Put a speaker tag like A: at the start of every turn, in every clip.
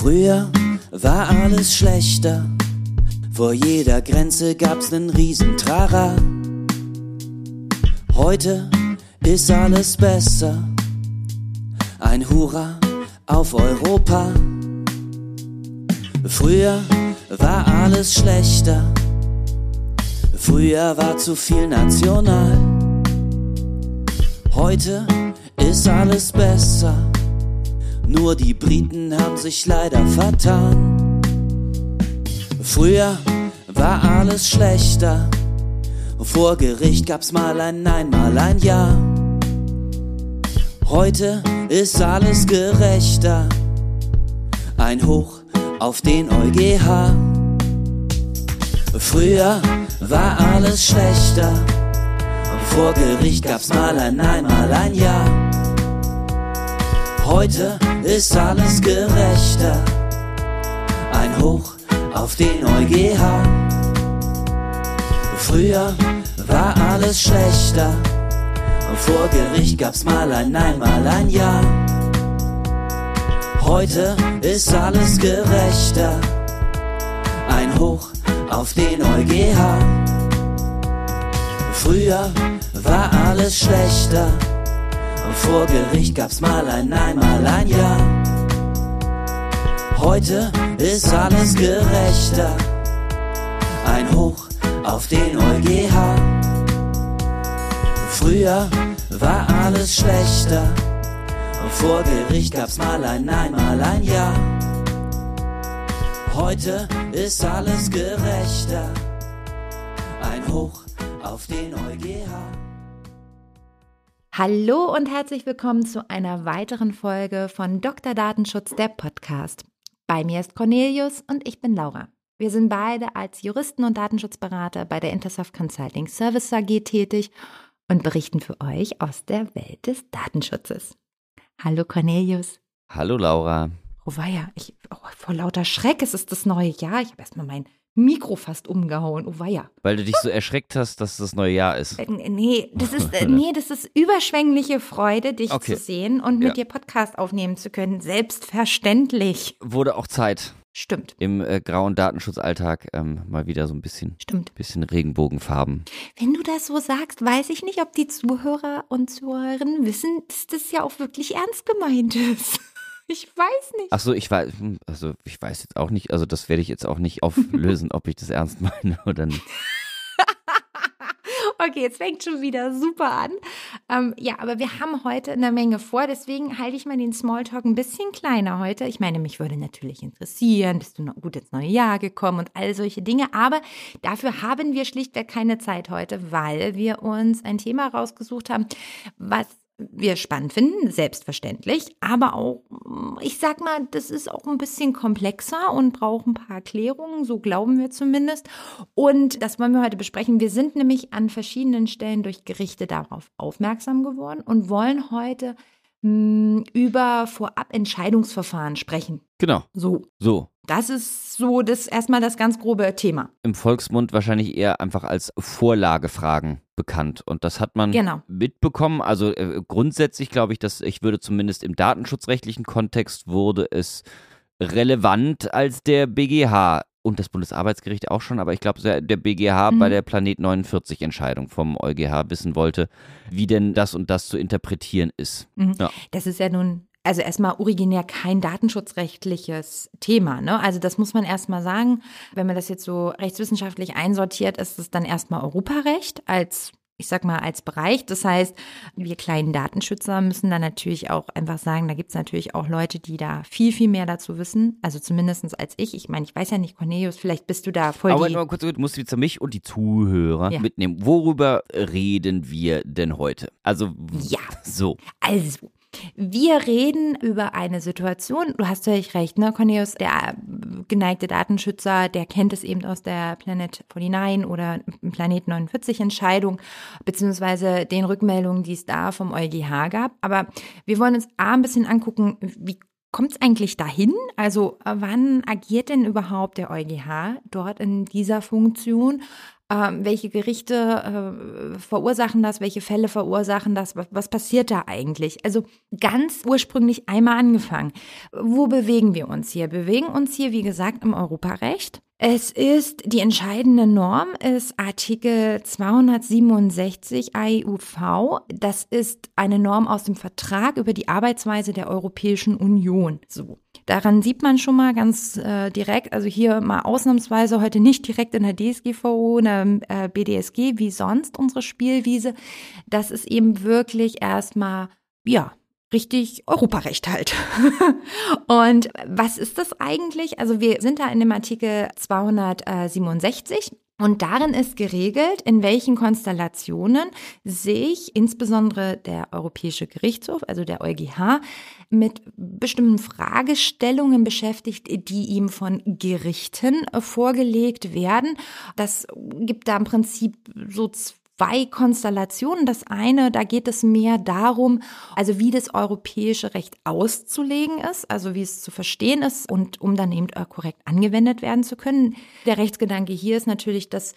A: Früher war alles schlechter. Vor jeder Grenze gab's nen Riesentrara. Heute ist alles besser. Ein Hurra auf Europa. Früher war alles schlechter. Früher war zu viel national. Heute ist alles besser. Nur die Briten haben sich leider vertan. Früher war alles schlechter. Vor Gericht gab's mal ein Nein, mal ein Ja. Heute ist alles gerechter. Ein Hoch auf den EuGH. Früher war alles schlechter. Vor Gericht gab's mal ein Nein, mal ein Ja. Heute ist alles gerechter. Ein Hoch auf den EuGH. Früher war alles schlechter. Vor Gericht gab's mal ein Nein, mal ein Ja. Heute ist alles gerechter. Ein Hoch auf den EuGH. Früher war alles schlechter. Vor Gericht gab's mal ein Nein, mal ein Ja. Heute ist alles gerechter. Ein Hoch auf den EuGH. Früher war alles schlechter. Vor Gericht gab's mal ein Nein, mal ein Ja. Heute ist alles gerechter. Ein Hoch auf den EuGH.
B: Hallo und herzlich willkommen zu einer weiteren Folge von Dr. Datenschutz, der Podcast. Bei mir ist Cornelius und ich bin Laura. Wir sind beide als Juristen und Datenschutzberater bei der Intersoft Consulting Service AG tätig und berichten für euch aus der Welt des Datenschutzes. Hallo Cornelius.
C: Hallo Laura.
B: Oh weia, ich, oh, vor lauter Schreck, es ist das neue Jahr. Ich habe erstmal mein Mikro fast umgehauen. Oh weia.
C: Weil du dich so erschreckt hast, dass das neue Jahr ist.
B: Äh, Nee, das ist, äh, nee, das ist überschwängliche Freude, dich
C: Okay.
B: zu sehen und mit
C: Ja.
B: dir Podcast aufnehmen zu können. Selbstverständlich.
C: Wurde auch Zeit,
B: Stimmt,
C: im äh, grauen Datenschutzalltag ähm, mal wieder so ein bisschen,
B: stimmt.
C: bisschen Regenbogenfarben.
B: Wenn du das so sagst, weiß ich nicht, ob die Zuhörer und Zuhörerinnen wissen, dass das ja auch wirklich ernst gemeint ist. Ich weiß nicht.
C: Ach so, ich weiß, hm, also ich weiß jetzt auch nicht, also das werde ich jetzt auch nicht auflösen, ob ich das ernst meine oder nicht.
B: Okay, jetzt fängt schon wieder super an. Ähm, ja, aber wir haben heute eine Menge vor, deswegen halte ich mal den Smalltalk ein bisschen kleiner heute. Ich meine, mich würde natürlich interessieren, bist du noch gut ins neue Jahr gekommen und all solche Dinge, aber dafür haben wir schlichtweg keine Zeit heute, weil wir uns ein Thema rausgesucht haben, was wir spannend finden, selbstverständlich, aber auch, ich sag mal, das ist auch ein bisschen komplexer und braucht ein paar Erklärungen, so glauben wir zumindest. Und das wollen wir heute besprechen. Wir sind nämlich an verschiedenen Stellen durch Gerichte darauf aufmerksam geworden und wollen heute mh, über Vorabentscheidungsverfahren sprechen.
C: Genau,
B: So,
C: so.
B: das ist so das erstmal das ganz grobe Thema.
C: Im Volksmund wahrscheinlich eher einfach als Vorlagefragen bekannt. Und das hat man
B: Genau.
C: mitbekommen. Also äh, grundsätzlich glaube ich, dass ich würde zumindest im datenschutzrechtlichen Kontext wurde es relevant, als der BGH und das Bundesarbeitsgericht auch schon, aber ich glaube, der BGH
B: Mhm.
C: bei der Planet 49 Entscheidung vom EuGH wissen wollte, wie denn das und das zu interpretieren ist.
B: Mhm.
C: Ja.
B: Das ist ja nun, also erstmal originär kein datenschutzrechtliches Thema. Ne? Also das muss man erstmal sagen. Wenn man das jetzt so rechtswissenschaftlich einsortiert, ist es dann erstmal Europarecht als ich sag mal, als Bereich. Das heißt, wir kleinen Datenschützer müssen dann natürlich auch einfach sagen, da gibt es natürlich auch Leute, die da viel, viel mehr dazu wissen. Also zumindestens als ich. Ich meine, ich weiß ja nicht, Cornelius, vielleicht bist du da voll
C: Aber
B: die...
C: mal kurz, du musst jetzt mich und die Zuhörer
B: Ja.
C: mitnehmen. Worüber reden wir denn heute? Also,
B: Ja.
C: so.
B: Also, wir reden über eine Situation, du hast völlig recht, ne, Cornelius, der äh, geneigte Datenschützer, der kennt es eben aus der Planet 49 oder Planet 49 Entscheidung, beziehungsweise den Rückmeldungen, die es da vom EuGH gab. Aber wir wollen uns A, ein bisschen angucken, wie kommt es eigentlich dahin? Also, äh, wann agiert denn überhaupt der EuGH dort in dieser Funktion? Äh, welche Gerichte äh, verursachen das, welche Fälle verursachen das, was, was passiert da eigentlich? Also ganz ursprünglich einmal angefangen. Wo bewegen wir uns hier? Bewegen uns hier, wie gesagt, im Europarecht. Es ist, die entscheidende Norm ist Artikel 267 AEUV. Das ist eine Norm aus dem Vertrag über die Arbeitsweise der Europäischen Union. So. Daran sieht man schon mal ganz äh, direkt, also hier mal ausnahmsweise heute nicht direkt in der DSGVO, in der äh, BDSG wie sonst unsere Spielwiese. Das ist eben wirklich erstmal, ja, richtig Europarecht halt. und was ist das eigentlich? Also wir sind da in dem Artikel 267 und darin ist geregelt, in welchen Konstellationen sich insbesondere der Europäische Gerichtshof, also der EuGH, mit bestimmten Fragestellungen beschäftigt, die ihm von Gerichten vorgelegt werden. Das gibt da im Prinzip so zwei zwei Konstellationen. Das eine, da geht es mehr darum, also wie das europäische Recht auszulegen ist, also wie es zu verstehen ist und um dann eben korrekt angewendet werden zu können. Der Rechtsgedanke hier ist natürlich, dass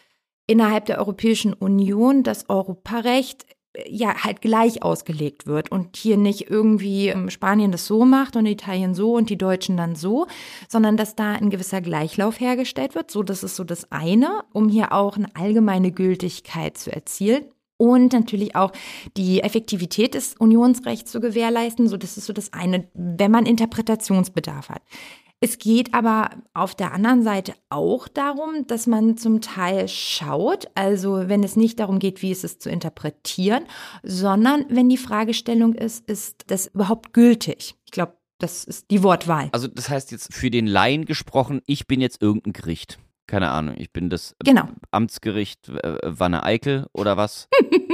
B: innerhalb der Europäischen Union das Europarecht ja halt gleich ausgelegt wird und hier nicht irgendwie ähm, Spanien das so macht und Italien so und die Deutschen dann so, sondern dass da ein gewisser Gleichlauf hergestellt wird. So, das ist so das eine, um hier auch eine allgemeine Gültigkeit zu erzielen. Und natürlich auch die Effektivität des Unionsrechts zu gewährleisten. So, das ist so das eine, wenn man Interpretationsbedarf hat. Es geht aber auf der anderen Seite auch darum, dass man zum Teil schaut, also wenn es nicht darum geht, wie es ist zu interpretieren, sondern wenn die Fragestellung ist, ist das überhaupt gültig? Ich glaube, das ist die Wortwahl.
A: Also das heißt jetzt für den Laien gesprochen, ich bin jetzt irgendein Gericht keine Ahnung, ich bin das
B: genau.
A: Amtsgericht äh, Wanne Eickel oder was?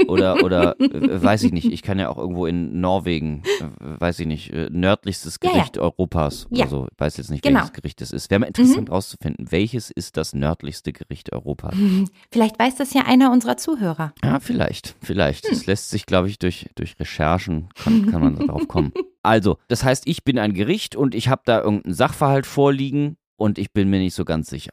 A: oder oder äh, weiß ich nicht, ich kann ja auch irgendwo in Norwegen, äh, weiß ich nicht, äh, nördlichstes Gericht
B: ja, ja.
A: Europas
B: ja.
A: oder so. Ich weiß jetzt nicht,
B: genau.
A: welches Gericht es ist. Wäre mal interessant mhm. rauszufinden, welches ist das nördlichste Gericht Europas?
B: Vielleicht weiß das ja einer unserer Zuhörer.
A: Ja, vielleicht, vielleicht. Hm. Das lässt sich, glaube ich, durch, durch Recherchen kann, kann man darauf kommen. Also, das heißt, ich bin ein Gericht und ich habe da irgendeinen Sachverhalt vorliegen und ich bin mir nicht so ganz sicher.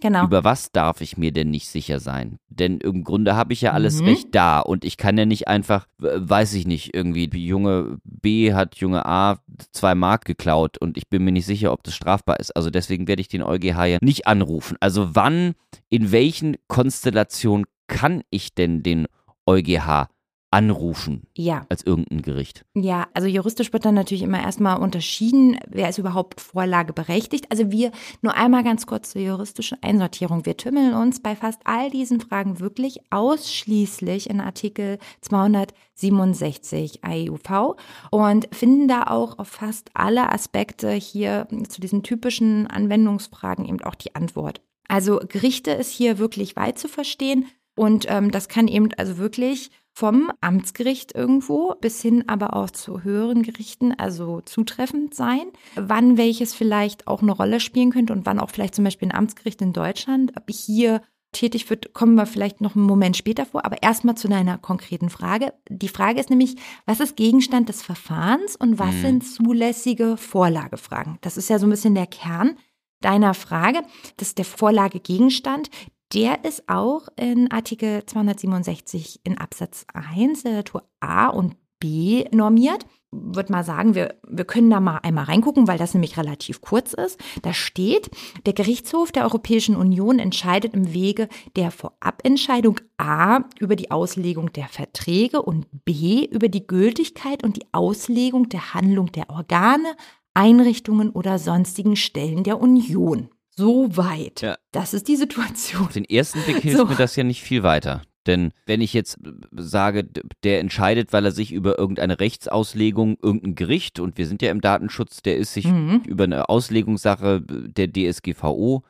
B: Genau.
A: Über was darf ich mir denn nicht sicher sein? Denn im Grunde habe ich ja alles mhm. recht da und ich kann ja nicht einfach, weiß ich nicht, irgendwie, junge B hat junge A zwei Mark geklaut und ich bin mir nicht sicher, ob das strafbar ist. Also deswegen werde ich den EuGH ja nicht anrufen. Also wann, in welchen Konstellationen kann ich denn den EuGH anrufen
B: ja.
A: als irgendein Gericht.
B: Ja, also juristisch wird dann natürlich immer erstmal unterschieden, wer ist überhaupt vorlageberechtigt. Also wir nur einmal ganz kurz zur juristischen Einsortierung. Wir tümmeln uns bei fast all diesen Fragen wirklich ausschließlich in Artikel 267 AEUV und finden da auch auf fast alle Aspekte hier zu diesen typischen Anwendungsfragen eben auch die Antwort. Also Gerichte ist hier wirklich weit zu verstehen und ähm, das kann eben also wirklich vom Amtsgericht irgendwo bis hin aber auch zu höheren Gerichten, also zutreffend sein. Wann welches vielleicht auch eine Rolle spielen könnte und wann auch vielleicht zum Beispiel ein Amtsgericht in Deutschland, ob ich hier tätig wird, kommen wir vielleicht noch einen Moment später vor. Aber erstmal zu deiner konkreten Frage. Die Frage ist nämlich, was ist Gegenstand des Verfahrens und was mhm. sind zulässige Vorlagefragen? Das ist ja so ein bisschen der Kern deiner Frage. Das ist der Vorlagegegenstand der ist auch in Artikel 267 in Absatz 1 der Literatur A und B normiert. Würde mal sagen, wir, wir können da mal einmal reingucken, weil das nämlich relativ kurz ist. Da steht, der Gerichtshof der Europäischen Union entscheidet im Wege der Vorabentscheidung A über die Auslegung der Verträge und B über die Gültigkeit und die Auslegung der Handlung der Organe, Einrichtungen oder sonstigen Stellen der Union so weit. Ja. Das ist die Situation. Auf
A: den ersten Blick hilft so. mir das ja nicht viel weiter. Denn wenn ich jetzt sage, der entscheidet, weil er sich über irgendeine Rechtsauslegung, irgendein Gericht, und wir sind ja im Datenschutz, der ist sich mhm. über eine Auslegungssache der DSGVO,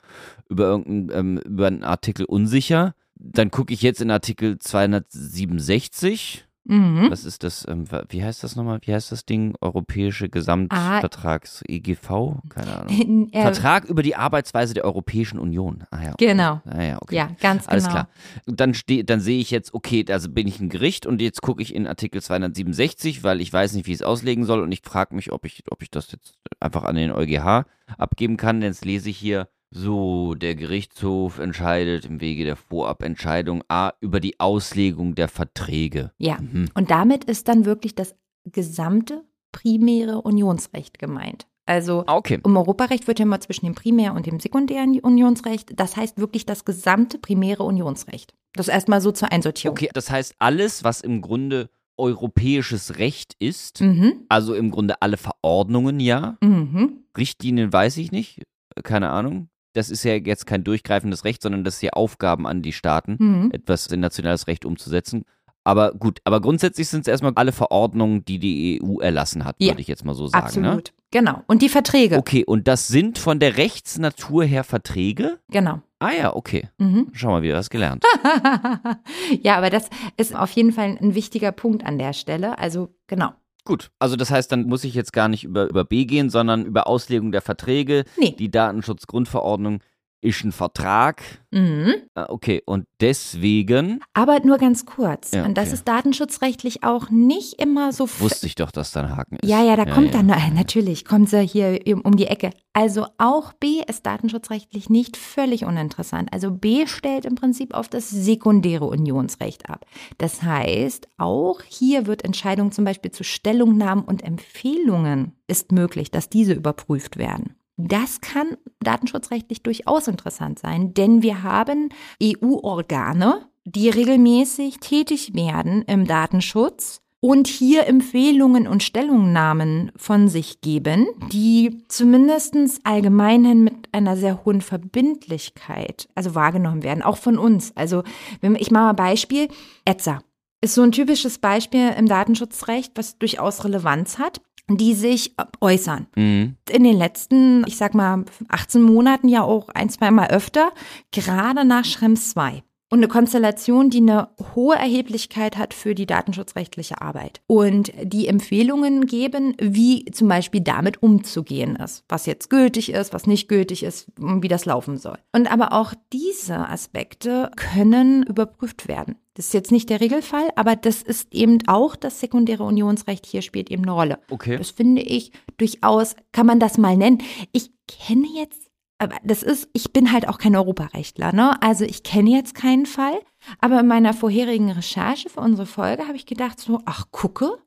A: über irgendeinen ähm, über einen Artikel unsicher, dann gucke ich jetzt in Artikel 267 Mhm. Was ist das? Ähm, wie heißt das nochmal? Wie heißt das Ding? Europäische Gesamtvertrags ah. EGV? Keine Ahnung. äh, Vertrag über die Arbeitsweise der Europäischen Union. Ah, ja,
B: okay. Genau.
A: Ah, ja, okay.
B: ja, ganz
A: Alles
B: genau.
A: klar. Dann, dann sehe ich jetzt, okay, also bin ich ein Gericht und jetzt gucke ich in Artikel 267, weil ich weiß nicht, wie ich es auslegen soll und ich frage mich, ob ich, ob ich das jetzt einfach an den EuGH abgeben kann. Jetzt lese ich hier So, der Gerichtshof entscheidet im Wege der Vorabentscheidung A über die Auslegung der Verträge.
B: Ja.
A: Mhm.
B: Und damit ist dann wirklich das gesamte primäre Unionsrecht gemeint. Also
A: Ah, Okay.
B: im Europarecht wird ja immer zwischen dem Primär- und dem sekundären Unionsrecht. Das heißt wirklich das gesamte primäre Unionsrecht. Das erstmal so zur Einsortierung.
A: Okay, das heißt, alles, was im Grunde europäisches Recht ist,
B: Mhm.
A: also im Grunde alle Verordnungen, ja,
B: Mhm.
A: Richtlinien weiß ich nicht, keine Ahnung. Das ist ja jetzt kein durchgreifendes Recht, sondern das ist ja Aufgaben an die Staaten,
B: Mhm.
A: etwas in nationales Recht umzusetzen. Aber gut, aber grundsätzlich sind es erstmal alle Verordnungen, die die EU erlassen hat,
B: Ja,
A: würde ich jetzt mal so sagen. Ne?
B: Absolut. Genau. Und die Verträge.
A: Okay, und das sind von der Rechtsnatur her Verträge?
B: Genau.
A: Ah ja, okay.
B: Mhm.
A: Schau mal, wieder was gelernt.
B: ja, aber das ist auf jeden Fall ein wichtiger Punkt an der Stelle. Also genau.
A: Gut, also das heißt, dann muss ich jetzt gar nicht über, über B gehen, sondern über Auslegung der Verträge.
B: Nee.
A: Die Datenschutzgrundverordnung ist ein Vertrag.
B: Mhm.
A: Ah, Okay, und deswegen
B: Aber nur ganz kurz.
A: Ja,
B: Und das
A: okay.
B: ist datenschutzrechtlich auch nicht immer so.
A: wusste ich doch, dass da ein Haken ist.
B: Ja, ja, da kommt
A: ja.
B: dann, äh, natürlich, kommt sie hier um die Ecke. Also auch B ist datenschutzrechtlich nicht völlig uninteressant. Also B stellt im Prinzip auf das sekundäre Unionsrecht ab. Das heißt, auch hier wird Entscheidung zum Beispiel zu Stellungnahmen und Empfehlungen ist möglich, dass diese überprüft werden. Das kann datenschutzrechtlich durchaus interessant sein, denn wir haben EU-Organe, die regelmäßig tätig werden im Datenschutz und hier Empfehlungen und Stellungnahmen von sich geben, die zumindest allgemeinhin mit einer sehr hohen Verbindlichkeit, also wahrgenommen werden, auch von uns. Also, ich mache mal ein Beispiel, ETSA ist so ein typisches Beispiel im Datenschutzrecht, was durchaus Relevanz hat, die sich äußern
A: Mhm.
B: in den letzten, ich sag mal, 18 Monaten ja auch ein, zwei Mal öfter, gerade nach Schrems 2. Und eine Konstellation, die eine hohe Erheblichkeit hat für die datenschutzrechtliche Arbeit. Und die Empfehlungen geben, wie zum Beispiel damit umzugehen ist. Was jetzt gültig ist, was nicht gültig ist, wie das laufen soll. Und aber auch diese Aspekte können überprüft werden. Das ist jetzt nicht der Regelfall, aber das ist eben auch das sekundäre Unionsrecht hier spielt eben eine Rolle.
A: Okay.
B: Das finde ich durchaus, kann man das mal nennen. Ich kenne jetzt, aber das ist, ich bin halt auch kein Europarechtler, ne? Also ich kenne jetzt keinen Fall, aber in meiner vorherigen Recherche für unsere Folge habe ich gedacht so, ach gucke,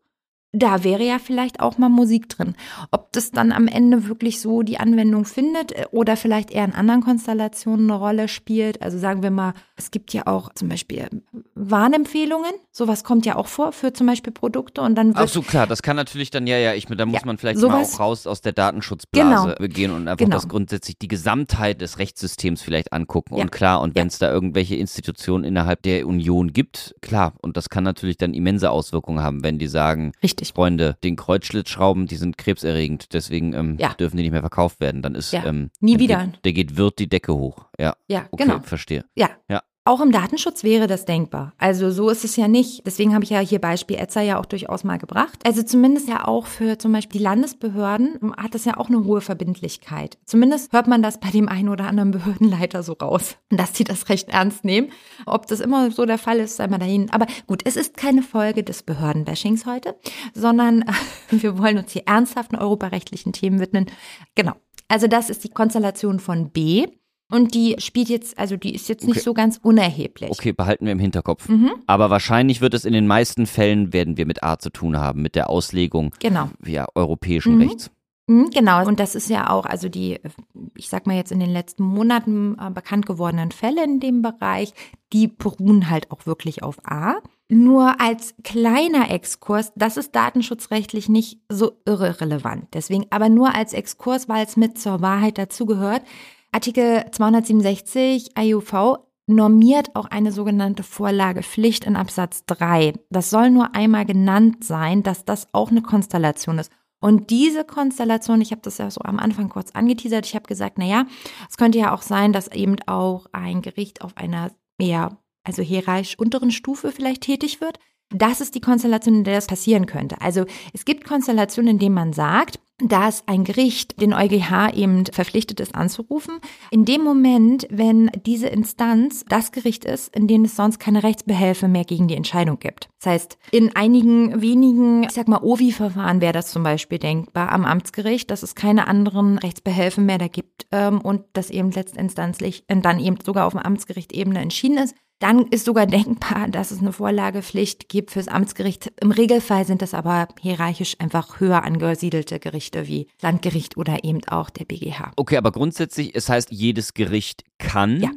B: da wäre ja vielleicht auch mal Musik drin. Ob das dann am Ende wirklich so die Anwendung findet äh, oder vielleicht eher in anderen Konstellationen eine Rolle spielt. Also sagen wir mal, es gibt ja auch zum Beispiel Warnempfehlungen. Sowas kommt ja auch vor für zum Beispiel Produkte und dann wird
A: Ach so, klar, das kann natürlich dann, ja, ja, ich, da muss
B: Ja,
A: man vielleicht
B: sowas-
A: mal auch raus aus der Datenschutzblase
B: Genau.
A: gehen und einfach
B: Genau.
A: das grundsätzlich die Gesamtheit des Rechtssystems vielleicht angucken.
B: Ja.
A: Und klar, und wenn es da irgendwelche Institutionen innerhalb der Union gibt, klar, und das kann natürlich dann immense Auswirkungen haben, wenn die sagen,
B: richtig.
A: Freunde, den Kreuzschlitzschrauben, die sind krebserregend, deswegen ähm,
B: Ja.
A: dürfen die nicht mehr verkauft werden. Dann ist
B: Ja.
A: ähm,
B: Nie wieder.
A: Geht, der geht wird die Decke hoch. Ja,
B: Ja,
A: okay,
B: genau.
A: verstehe.
B: Ja.
A: Ja.
B: Auch im Datenschutz wäre das denkbar. Also so ist es ja nicht. Deswegen habe ich ja hier Beispiel ETSA ja auch durchaus mal gebracht. Also zumindest ja auch für zum Beispiel die Landesbehörden hat das ja auch eine hohe Verbindlichkeit. Zumindest hört man das bei dem einen oder anderen Behördenleiter so raus, dass die das recht ernst nehmen. Ob das immer so der Fall ist, sei mal dahin. Aber gut, es ist keine Folge des Behördenbashings heute, sondern wir wollen uns hier ernsthaften europarechtlichen Themen widmen. Genau. Also das ist die Konstellation von B. Und die spielt jetzt, also die ist jetzt nicht
A: Okay.
B: so ganz unerheblich.
A: Okay, behalten wir im Hinterkopf.
B: Mhm.
A: Aber wahrscheinlich wird es in den meisten Fällen, werden wir mit A zu tun haben, mit der Auslegung
B: Genau.
A: ja, europäischen
B: Mhm.
A: Rechts.
B: Mhm, Genau, und das ist ja auch, also die, ich sag mal jetzt in den letzten Monaten äh, bekannt gewordenen Fälle in dem Bereich, die beruhen halt auch wirklich auf A. Nur als kleiner Exkurs, das ist datenschutzrechtlich nicht so irrelevant. Deswegen aber nur als Exkurs, weil es mit zur Wahrheit dazugehört. Artikel 267 AUV normiert auch eine sogenannte Vorlagepflicht in Absatz 3. Das soll nur einmal genannt sein, dass das auch eine Konstellation ist. Und diese Konstellation, ich habe das ja so am Anfang kurz angeteasert, ich habe gesagt, naja, es könnte ja auch sein, dass eben auch ein Gericht auf einer eher, also hierarchisch unteren Stufe vielleicht tätig wird. Das ist die Konstellation, in der das passieren könnte. Also es gibt Konstellationen, in denen man sagt, dass ein Gericht den EuGH eben verpflichtet ist anzurufen. In dem Moment, wenn diese Instanz das Gericht ist, in dem es sonst keine Rechtsbehelfe mehr gegen die Entscheidung gibt. Das heißt, in einigen wenigen, ich sag mal, OVI-Verfahren wäre das zum Beispiel denkbar am Amtsgericht, dass es keine anderen Rechtsbehelfe mehr da gibt ähm, und das eben letztinstanzlich dann eben sogar auf dem Amtsgericht-Ebene entschieden ist. Dann ist sogar denkbar, dass es eine Vorlagepflicht gibt fürs Amtsgericht. Im Regelfall sind das aber hierarchisch einfach höher angesiedelte Gerichte wie Landgericht oder eben auch der BGH.
A: Okay, aber grundsätzlich, es heißt, jedes Gericht kann,
B: Ja.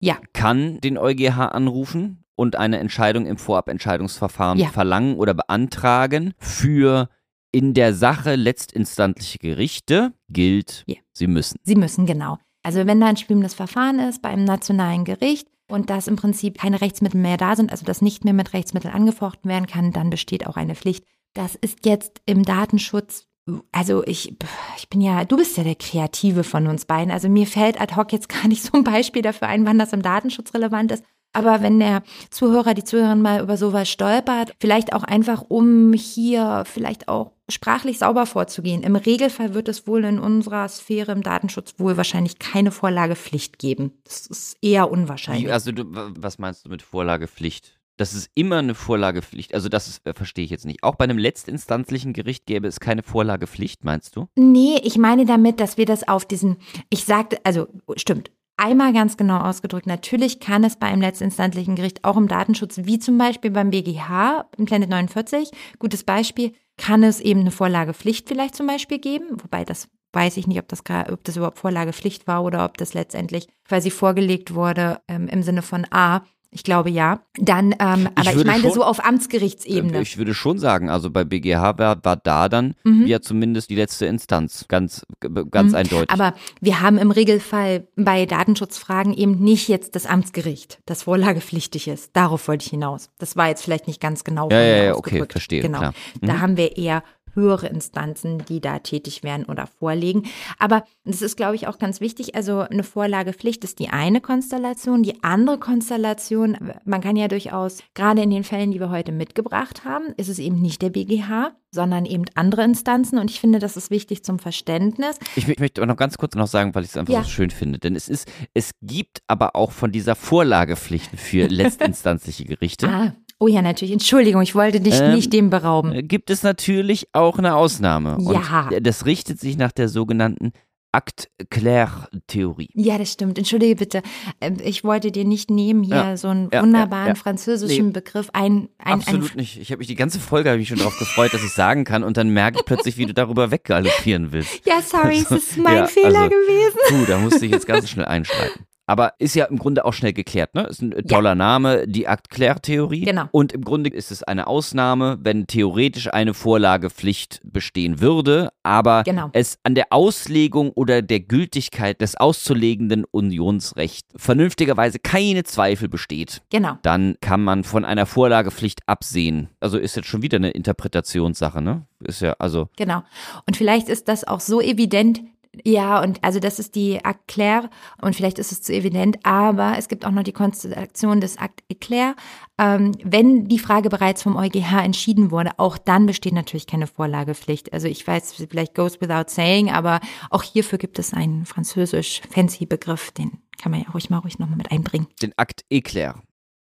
B: Ja.
A: kann den EuGH anrufen und eine Entscheidung im Vorabentscheidungsverfahren
B: Ja.
A: verlangen oder beantragen. Für in der Sache letztinstantliche Gerichte gilt,
B: Ja.
A: sie müssen.
B: Sie müssen, genau. Also wenn da ein schwimmendes Verfahren ist bei einem nationalen Gericht und dass im Prinzip keine Rechtsmittel mehr da sind, also dass nicht mehr mit Rechtsmitteln angefochten werden kann, dann besteht auch eine Pflicht. Das ist jetzt im Datenschutz, also ich, ich bin ja, du bist ja der Kreative von uns beiden. Also mir fällt ad hoc jetzt gar nicht so ein Beispiel dafür ein, wann das im Datenschutz relevant ist. Aber wenn der Zuhörer, die Zuhörerin mal über sowas stolpert, vielleicht auch einfach, um hier vielleicht auch sprachlich sauber vorzugehen. Im Regelfall wird es wohl in unserer Sphäre im Datenschutz wohl wahrscheinlich keine Vorlagepflicht geben. Das ist eher unwahrscheinlich.
A: Wie, also du, was meinst du mit Vorlagepflicht? Das ist immer eine Vorlagepflicht. Also das ist, äh, verstehe ich jetzt nicht. Auch bei einem letztinstanzlichen Gericht gäbe es keine Vorlagepflicht, meinst du?
B: Nee, ich meine damit, dass wir das auf diesen, ich sagte, also stimmt, einmal ganz genau ausgedrückt, natürlich kann es bei einem letztinstantlichen Gericht auch im Datenschutz, wie zum Beispiel beim BGH, im Planet 49, gutes Beispiel, kann es eben eine Vorlagepflicht vielleicht zum Beispiel geben, wobei das weiß ich nicht, ob das, ob das überhaupt Vorlagepflicht war oder ob das letztendlich quasi vorgelegt wurde ähm, im Sinne von A. Ich glaube ja. Dann, ähm, aber ich
A: würde
B: meinte
A: schon-
B: so auf Amtsgerichtsebene.
A: Ich würde schon sagen, also bei BGH war, war da dann
B: Mhm.
A: ja zumindest die letzte Instanz. Ganz, ganz
B: Mhm.
A: eindeutig.
B: Aber wir haben im Regelfall bei Datenschutzfragen eben nicht jetzt das Amtsgericht, das vorlagepflichtig ist. Darauf wollte ich hinaus. Das war jetzt vielleicht nicht ganz genau
A: Ja, ja, ja, okay, verstehe,
B: Genau.
A: klar.
B: Da
A: Mhm.
B: haben wir eher höhere Instanzen, die da tätig werden oder vorlegen. Aber das ist, glaube ich, auch ganz wichtig. Also eine Vorlagepflicht ist die eine Konstellation. Die andere Konstellation, man kann ja durchaus, gerade in den Fällen, die wir heute mitgebracht haben, ist es eben nicht der BGH, sondern eben andere Instanzen. Und ich finde, das ist wichtig zum Verständnis.
A: Ich, ich möchte aber noch ganz kurz noch sagen, weil ich es einfach
B: Ja.
A: so schön finde. Denn es ist, es gibt aber auch von dieser Vorlagepflicht für letztinstanzliche Gerichte.
B: Ah, oh ja, natürlich. Entschuldigung, ich wollte dich
A: Ähm,
B: nicht dem berauben.
A: äh, gibt es natürlich auch eine Ausnahme.
B: Ja.
A: Und das richtet sich nach der sogenannten Acte-Claire-Theorie.
B: Ja, das stimmt. Entschuldige bitte. Ähm, Ich wollte dir nicht nehmen hier
A: Ja,
B: so einen
A: ja,
B: wunderbaren
A: ja,
B: französischen
A: Nee.
B: Begriff. Ein, ein,
A: Absolut
B: ein,
A: nicht. Ich habe mich die ganze Folge ich schon darauf gefreut, dass ich sagen kann und dann merke ich plötzlich, wie du darüber weggaloppieren willst.
B: Ja, sorry, es ist mein Fehler
A: also-
B: gewesen.
A: Puh, da musste ich jetzt ganz schnell einschreiten. Aber ist ja im Grunde auch schnell geklärt, ne? Ist ein toller Name, die Acte-Claire-Theorie.
B: Genau.
A: Und im Grunde ist es eine Ausnahme, wenn theoretisch eine Vorlagepflicht bestehen würde, aber
B: Genau.
A: es an der Auslegung oder der Gültigkeit des auszulegenden Unionsrechts vernünftigerweise keine Zweifel besteht.
B: Genau.
A: Dann kann man von einer Vorlagepflicht absehen. Also ist jetzt schon wieder eine Interpretationssache, ne? Ist ja, also,
B: Genau. Und vielleicht ist das auch so evident. Ja, und also das ist die Acte Claire und vielleicht ist es zu evident, aber es gibt auch noch die Konstellation des Acte Eclair. Ähm, wenn die Frage bereits vom EuGH entschieden wurde, auch dann besteht natürlich keine Vorlagepflicht. Also ich weiß, vielleicht goes without saying, aber auch hierfür gibt es einen französisch fancy Begriff, den kann man ja ruhig mal ruhig nochmal mit einbringen.
A: den Akt Eclair.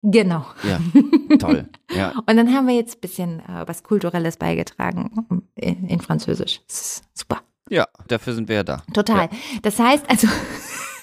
B: Genau.
A: Ja, toll. Ja.
B: Und dann haben wir jetzt ein bisschen äh, was Kulturelles beigetragen in, in Französisch. Das ist super.
A: Ja, dafür sind wir ja da.
B: Total. Das heißt also,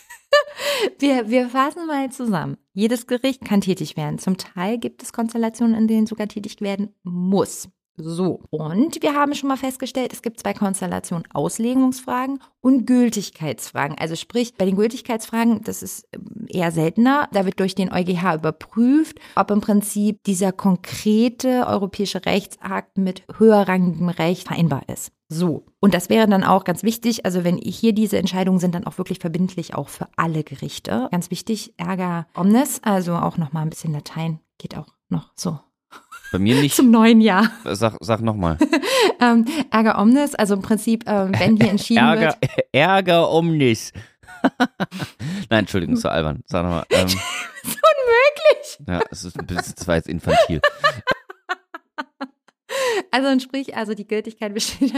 B: wir, wir fassen mal zusammen. Jedes Gericht kann tätig werden. Zum Teil gibt es Konstellationen, in denen sogar tätig werden muss. So. Und wir haben schon mal festgestellt, es gibt zwei Konstellationen, Auslegungsfragen und Gültigkeitsfragen. Also sprich, bei den Gültigkeitsfragen, das ist ähm, eher seltener, da wird durch den EuGH überprüft, ob im Prinzip dieser konkrete europäische Rechtsakt mit höherrangigem Recht vereinbar ist. So. Und das wäre dann auch ganz wichtig, also wenn hier diese Entscheidungen sind, dann auch wirklich verbindlich auch für alle Gerichte. Ganz wichtig, Ärger omnes, also auch nochmal ein bisschen Latein, geht auch noch so
A: Bei mir nicht.
B: zum neuen Jahr.
A: Sag, sag nochmal.
B: Ähm, Ärger omnes, also im Prinzip, ähm, wenn hier entschieden
A: Ärger,
B: wird.
A: Ärger omnis. Nein, Entschuldigung, so albern. Sag nochmal. Ähm,
B: ist unmöglich.
A: ja, es ist ein bisschen, das war jetzt infantil.
B: Also sprich, also die Gültigkeit besteht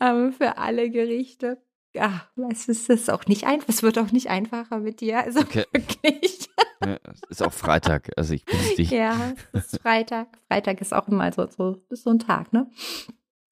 B: ähm, für alle Gerichte. Ja, es ist, es ist auch nicht einfach, es wird auch nicht einfacher mit dir. Also
A: Okay.
B: wirklich.
A: Ja, es ist auch Freitag, also ich bin dich.
B: Ja, es ist Freitag. Freitag ist auch immer so, so, ist so ein Tag, ne?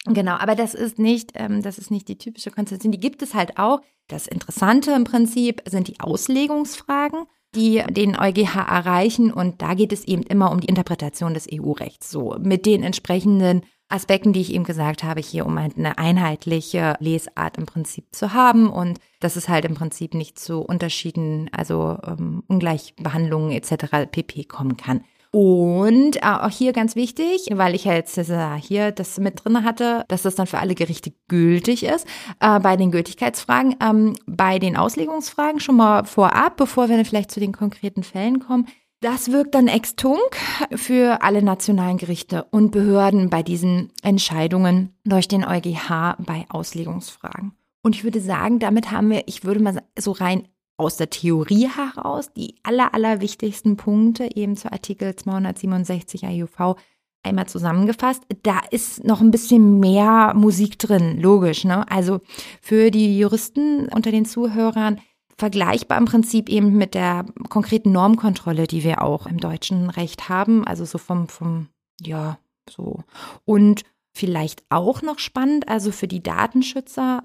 B: Genau, aber das ist nicht, ähm, das ist nicht die typische Konstellation. Die gibt es halt auch. Das Interessante im Prinzip sind die Auslegungsfragen, die den EuGH erreichen. Und da geht es eben immer um die Interpretation des EU-Rechts. So mit den entsprechenden Aspekten, die ich eben gesagt habe, hier um halt eine einheitliche Lesart im Prinzip zu haben und dass es halt im Prinzip nicht zu Unterschieden, also ähm, Ungleichbehandlungen etc. pp. kommen kann. Und äh, auch hier ganz wichtig, weil ich ja jetzt äh, hier das mit drin hatte, dass das dann für alle Gerichte gültig ist, äh, bei den Gültigkeitsfragen, ähm, bei den Auslegungsfragen schon mal vorab, bevor wir dann vielleicht zu den konkreten Fällen kommen. Das wirkt dann ex tunc für alle nationalen Gerichte und Behörden bei diesen Entscheidungen durch den EuGH bei Auslegungsfragen. Und ich würde sagen, damit haben wir, ich würde mal so rein aus der Theorie heraus die aller, aller wichtigsten Punkte eben zu Artikel 267 AUV einmal zusammengefasst. Da ist noch ein bisschen mehr Musik drin, logisch. Ne? Also für die Juristen unter den Zuhörern vergleichbar im Prinzip eben mit der konkreten Normkontrolle, die wir auch im deutschen Recht haben. Also so vom, vom, ja, so. Und vielleicht auch noch spannend, also für die Datenschützer,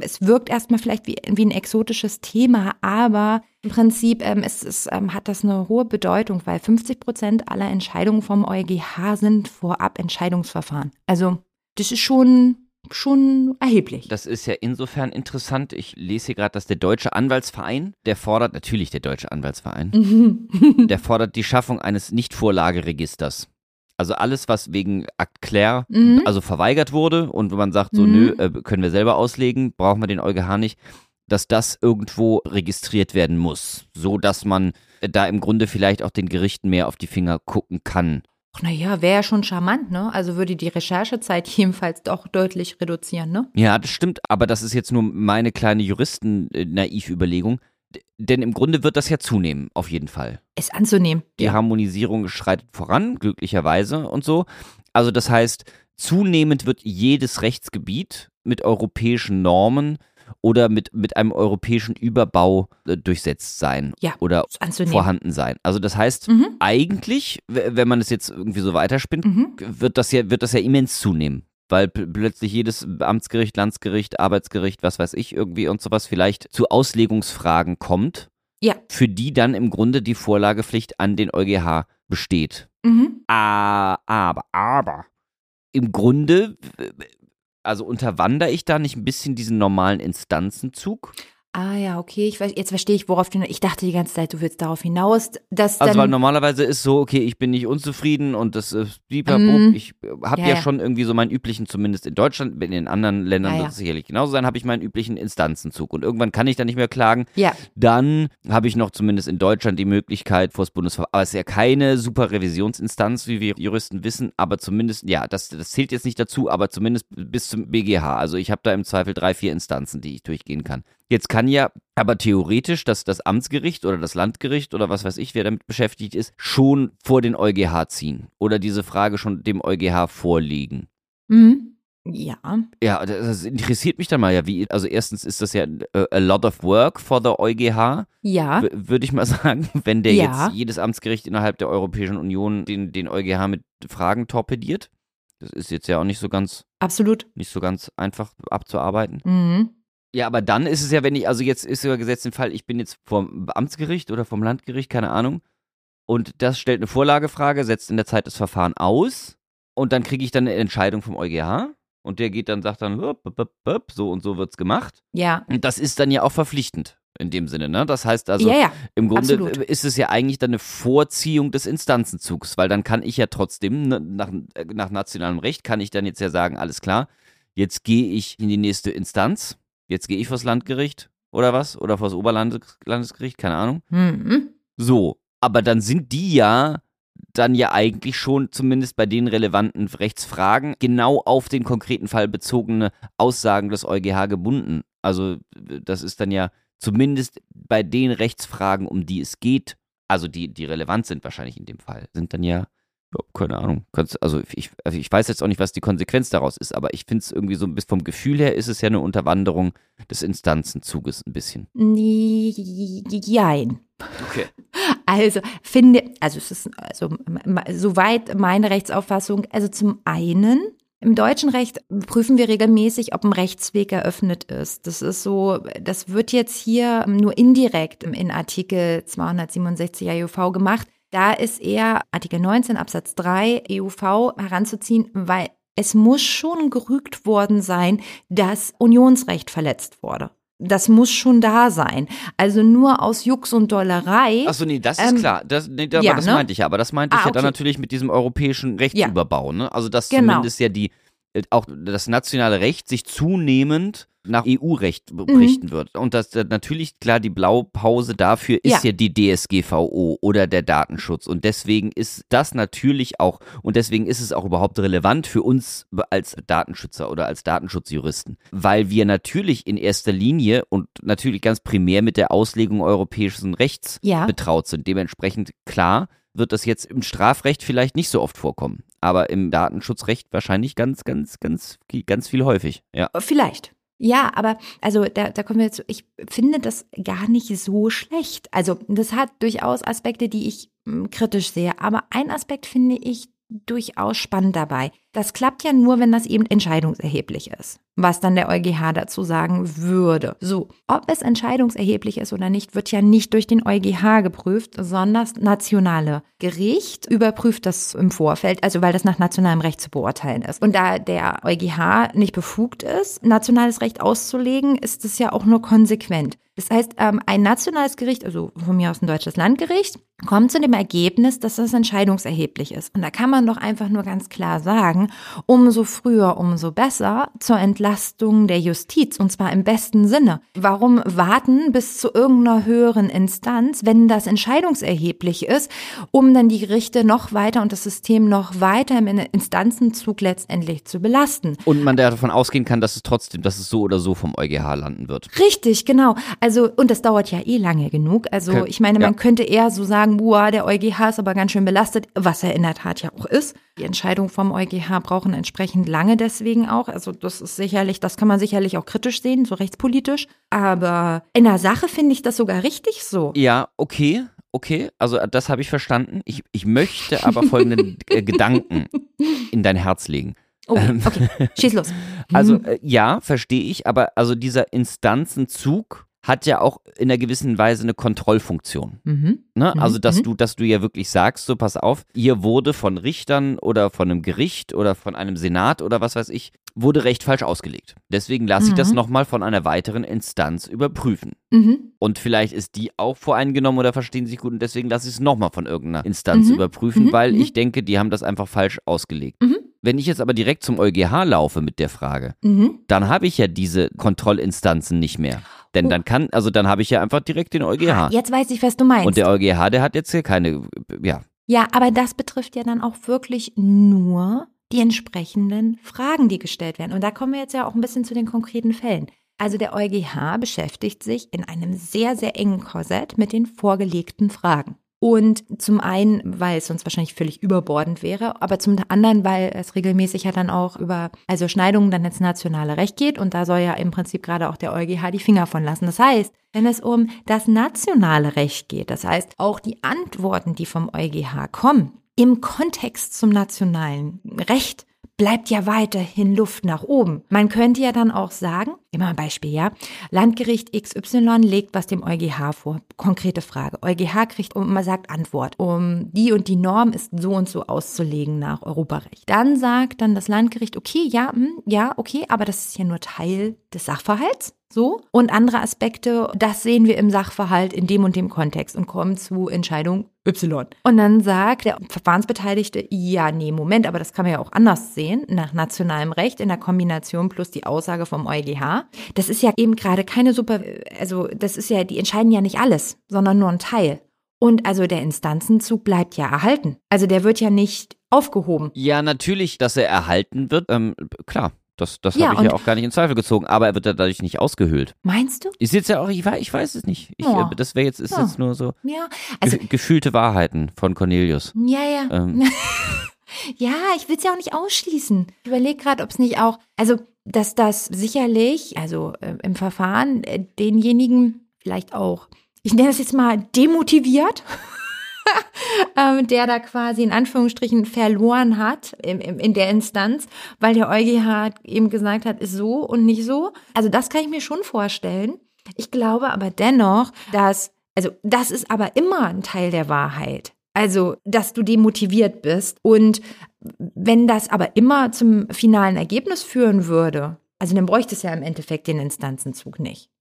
B: es wirkt erstmal vielleicht wie, wie ein exotisches Thema, aber im Prinzip ähm, ist, es, ähm, hat das eine hohe Bedeutung, weil 50 Prozent aller Entscheidungen vom EuGH sind vorab Entscheidungsverfahren. Also das ist schon, schon erheblich.
A: Das ist ja insofern interessant. Ich lese hier gerade, dass der Deutsche Anwaltsverein, der fordert, natürlich der Deutsche Anwaltsverein, der fordert die Schaffung eines Nicht-Vorlageregisters. Also alles, was wegen Akt Claire
B: Mhm.
A: also verweigert wurde und wo man sagt, so,
B: Mhm.
A: nö, äh, können wir selber auslegen, brauchen wir den EuGH nicht, dass das irgendwo registriert werden muss, so dass man äh, da im Grunde vielleicht auch den Gerichten mehr auf die Finger gucken kann.
B: Ach, naja, wäre ja schon charmant, ne? Also würde die Recherchezeit jedenfalls doch deutlich reduzieren, ne?
A: Ja, das stimmt, aber das ist jetzt nur meine kleine Juristen-Naiv-Überlegung. Denn im Grunde wird das ja zunehmen, auf jeden Fall.
B: Es anzunehmen.
A: Die Harmonisierung schreitet voran, glücklicherweise und so. Also das heißt, zunehmend wird jedes Rechtsgebiet mit europäischen Normen oder mit, mit einem europäischen Überbau äh, durchsetzt sein
B: Ja,
A: oder vorhanden sein. Also das heißt,
B: Mhm.
A: eigentlich, wenn man es jetzt irgendwie so weiterspinnt,
B: Mhm.
A: wird das ja, wird das ja immens zunehmen. Weil pl- plötzlich jedes Amtsgericht, Landsgericht, Arbeitsgericht, was weiß ich, irgendwie und sowas vielleicht zu Auslegungsfragen kommt,
B: Ja.
A: für die dann im Grunde die Vorlagepflicht an den EuGH besteht.
B: Mhm.
A: Ah, aber, aber, im Grunde, also unterwandere ich da nicht ein bisschen diesen normalen Instanzenzug?
B: Ah ja, okay, ich weiß, jetzt verstehe ich, worauf du. Ich dachte die ganze Zeit, du willst darauf hinaus, dass
A: Also, weil normalerweise ist so, okay, ich bin nicht unzufrieden und das ist.
B: Mhm.
A: Ich habe
B: Ja,
A: ja,
B: ja.
A: schon irgendwie so meinen üblichen, zumindest in Deutschland, in den anderen Ländern
B: Ja,
A: wird es sicherlich genauso sein, habe ich meinen üblichen Instanzenzug. Und irgendwann kann ich dann nicht mehr klagen.
B: Ja,
A: Dann habe ich noch zumindest in Deutschland die Möglichkeit vor das Bundesverfassungsgericht. Aber es ist ja keine super Revisionsinstanz, wie wir Juristen wissen, aber zumindest, ja, das, das zählt jetzt nicht dazu, aber zumindest bis zum BGH. Also ich habe da im Zweifel drei, vier Instanzen, die ich durchgehen kann. Jetzt kann ja aber theoretisch dass das Amtsgericht oder das Landgericht oder was weiß ich, wer damit beschäftigt ist, schon vor den EuGH ziehen oder diese Frage schon dem EuGH vorlegen.
B: mhm. ja,
A: Ja, das interessiert mich dann mal ja, wie, also erstens ist das ja äh, a lot of work for the EuGH,
B: ja,
A: würde ich mal sagen, wenn der
B: Ja.
A: jetzt jedes Amtsgericht innerhalb der Europäischen Union den, den EuGH mit Fragen torpediert. Das ist jetzt ja auch nicht so ganz,
B: absolut.
A: nicht so ganz einfach abzuarbeiten.
B: Mhm.
A: Ja, aber dann ist es ja, wenn ich, also jetzt ist ja gesetzt den Fall, ich bin jetzt vom Amtsgericht oder vom Landgericht, keine Ahnung, und das stellt eine Vorlagefrage, setzt in der Zeit das Verfahren aus und dann kriege ich dann eine Entscheidung vom EuGH und der geht dann, sagt dann, hup, hup, hup, hup, so und so wird's gemacht.
B: Ja,
A: Und das ist dann ja auch verpflichtend in dem Sinne, ne? Das heißt also,
B: ja, ja,
A: im Grundde
B: absolut.
A: ist es ja eigentlich dann eine Vorziehung des Instanzenzugs, weil dann kann ich ja trotzdem, ne, nach, äh, nach nationalem Recht, kann ich dann jetzt ja sagen, alles klar, jetzt gehe ich in die nächste Instanz, jetzt gehe ich vors Landgericht oder was, oder vors Oberlandesgericht, keine Ahnung.
B: Mhm.
A: So, aber dann sind die ja dann ja eigentlich schon zumindest bei den relevanten Rechtsfragen genau auf den konkreten Fall bezogene Aussagen des EuGH gebunden. Also das ist dann ja zumindest bei den Rechtsfragen, um die es geht, also die, die relevant sind wahrscheinlich in dem Fall, sind dann ja keine Ahnung. Also ich, also ich weiß jetzt auch nicht, was die Konsequenz daraus ist, aber ich finde es irgendwie so bis vom Gefühl her ist es ja eine Unterwanderung des Instanzenzuges ein bisschen.
B: Jein.
A: Okay.
B: Also finde, also es ist also soweit meine Rechtsauffassung, also zum einen im deutschen Recht prüfen wir regelmäßig, ob ein Rechtsweg eröffnet ist. Das ist so, das wird jetzt hier nur indirekt in Artikel 267 AUV gemacht. Da ist eher Artikel 19 Absatz 3 EUV heranzuziehen, weil es muss schon gerügt worden sein, dass Unionsrecht verletzt wurde. Das muss schon da sein. Also nur aus Jux und Dollerei.
A: Achso, nee, das ist ähm, klar. Das, nee, das, ja, das ne? meinte ich ja. Aber das meinte ah, ich ja okay. dann natürlich mit diesem europäischen Rechtsüberbau. Ja. Ne? Also, dass genau. zumindest ja die, äh, auch das nationale Recht sich zunehmend nach EU-Recht mhm. berichten mhm. wird. Und das natürlich klar die Blaupause dafür ist ja. ja. die DSGVO oder der Datenschutz. Und deswegen ist das natürlich auch, und deswegen ist es auch überhaupt relevant für uns als Datenschützer oder als Datenschutzjuristen, weil wir natürlich in erster Linie und natürlich ganz primär mit der Auslegung europäischen Rechts ja. betraut sind. Dementsprechend klar wird das jetzt im Strafrecht vielleicht nicht so oft vorkommen, aber im Datenschutzrecht wahrscheinlich ganz, ganz, ganz, ganz viel häufig. Ja.
B: Vielleicht. Ja, aber also da, da kommen wir jetzt, ich finde das gar nicht so schlecht. Also das hat durchaus Aspekte, die ich hm, kritisch sehe. Aber ein Aspekt finde ich durchaus spannend dabei. Das klappt ja nur, wenn das eben entscheidungserheblich ist, was dann der EuGH dazu sagen würde. So, ob es entscheidungserheblich ist oder nicht, wird ja nicht durch den EuGH geprüft, sondern das nationale Gericht überprüft das im Vorfeld, also weil das nach nationalem Recht zu beurteilen ist. Und da der EuGH nicht befugt ist, nationales Recht auszulegen, ist es ja auch nur konsequent. Das heißt, ähm, ein nationales Gericht, also von mir aus ein deutsches Landgericht, kommt zu dem Ergebnis, dass das entscheidungserheblich ist. Und da kann man doch einfach nur ganz klar sagen, sagen, umso früher, umso besser zur Entlastung der Justiz und zwar im besten Sinne. Warum warten bis zu irgendeiner höheren Instanz, wenn das entscheidungserheblich ist, um dann die Gerichte noch weiter und das System noch weiter im Instanzenzug letztendlich zu belasten?
A: Und man davon ausgehen kann, dass es trotzdem, dass es so oder so vom EuGH landen wird.
B: Richtig, genau. Also, und das dauert ja eh lange genug. Also, okay. ich meine, man ja. könnte eher so sagen, boah, der EuGH ist aber ganz schön belastet, was er in der Tat ja auch ist. Die Entscheidung vom EuGH brauchen entsprechend lange deswegen auch. Also das ist sicherlich, das kann man sicherlich auch kritisch sehen, so rechtspolitisch. Aber in der Sache finde ich das sogar richtig so.
A: Ja, okay. Okay, also das habe ich verstanden. Ich, ich möchte aber folgenden äh, Gedanken in dein Herz legen.
B: Oh, ähm, okay, schieß los.
A: Also äh, ja, verstehe ich, aber also dieser Instanzenzug hat ja auch in einer gewissen Weise eine Kontrollfunktion. Mhm. Ne? Mhm. Also, dass mhm. du, dass du ja wirklich sagst, so pass auf, hier wurde von Richtern oder von einem Gericht oder von einem Senat oder was weiß ich, wurde Recht falsch ausgelegt. Deswegen lasse ich das mhm. nochmal von einer weiteren Instanz überprüfen. Mhm. Und vielleicht ist die auch voreingenommen oder verstehen sich gut und deswegen lasse ich es nochmal von irgendeiner Instanz mhm. überprüfen, weil ich denke, die haben das einfach falsch ausgelegt. Wenn ich jetzt aber direkt zum EuGH laufe mit der Frage, dann habe ich ja diese Kontrollinstanzen nicht mehr. Denn dann kann, also dann habe ich ja einfach direkt den EuGH.
B: Jetzt weiß ich, was du meinst.
A: Und der EuGH, der hat jetzt hier keine, ja.
B: Ja, aber das betrifft ja dann auch wirklich nur die entsprechenden Fragen, die gestellt werden. Und da kommen wir jetzt ja auch ein bisschen zu den konkreten Fällen. Also der EuGH beschäftigt sich in einem sehr, sehr engen Korsett mit den vorgelegten Fragen. Und zum einen, weil es sonst wahrscheinlich völlig überbordend wäre, aber zum anderen, weil es regelmäßig ja dann auch über, also Schneidungen dann ins nationale Recht geht und da soll ja im Prinzip gerade auch der EuGH die Finger von lassen. Das heißt, wenn es um das nationale Recht geht, das heißt auch die Antworten, die vom EuGH kommen, im Kontext zum nationalen Recht, bleibt ja weiterhin Luft nach oben. Man könnte ja dann auch sagen, immer ein Beispiel, ja, Landgericht XY legt was dem EuGH vor. Konkrete Frage. EuGH kriegt, und man sagt Antwort. Um die und die Norm ist so und so auszulegen nach Europarecht. Dann sagt dann das Landgericht, okay, ja, hm, ja, okay, aber das ist ja nur Teil des Sachverhalts. So. Und andere Aspekte, das sehen wir im Sachverhalt in dem und dem Kontext und kommen zu Entscheidung Y. Und dann sagt der Verfahrensbeteiligte, ja, nee, Moment, aber das kann man ja auch anders sehen, nach nationalem Recht in der Kombination plus die Aussage vom EuGH. Das ist ja eben gerade keine super, also das ist ja, die entscheiden ja nicht alles, sondern nur ein Teil. Und also der Instanzenzug bleibt ja erhalten. Also der wird ja nicht aufgehoben.
A: Ja, natürlich, dass er erhalten wird, ähm, klar. Das, das ja, habe ich ja auch gar nicht in Zweifel gezogen, aber er wird dadurch nicht ausgehöhlt.
B: Meinst du?
A: Ist jetzt ja auch, ich weiß, ich weiß es nicht. Ich, oh. Das wäre jetzt, ist ja. jetzt nur so ja. also, ge gefühlte Wahrheiten von Cornelius.
B: Ja, ja. Ähm. Ja, ich will es ja auch nicht ausschließen. Ich überlege gerade, ob es nicht auch, also dass das sicherlich, also äh, im Verfahren, äh, denjenigen vielleicht auch, ich nenne das jetzt mal demotiviert, der da quasi in Anführungsstrichen verloren hat in der Instanz, weil der EuGH eben gesagt hat, ist so und nicht so. Also das kann ich mir schon vorstellen. Ich glaube aber dennoch, dass, also das ist aber immer ein Teil der Wahrheit. Also, dass du demotiviert bist. Und wenn das aber immer zum finalen Ergebnis führen würde, also dann bräuchte es ja im Endeffekt den Instanzenzug nicht.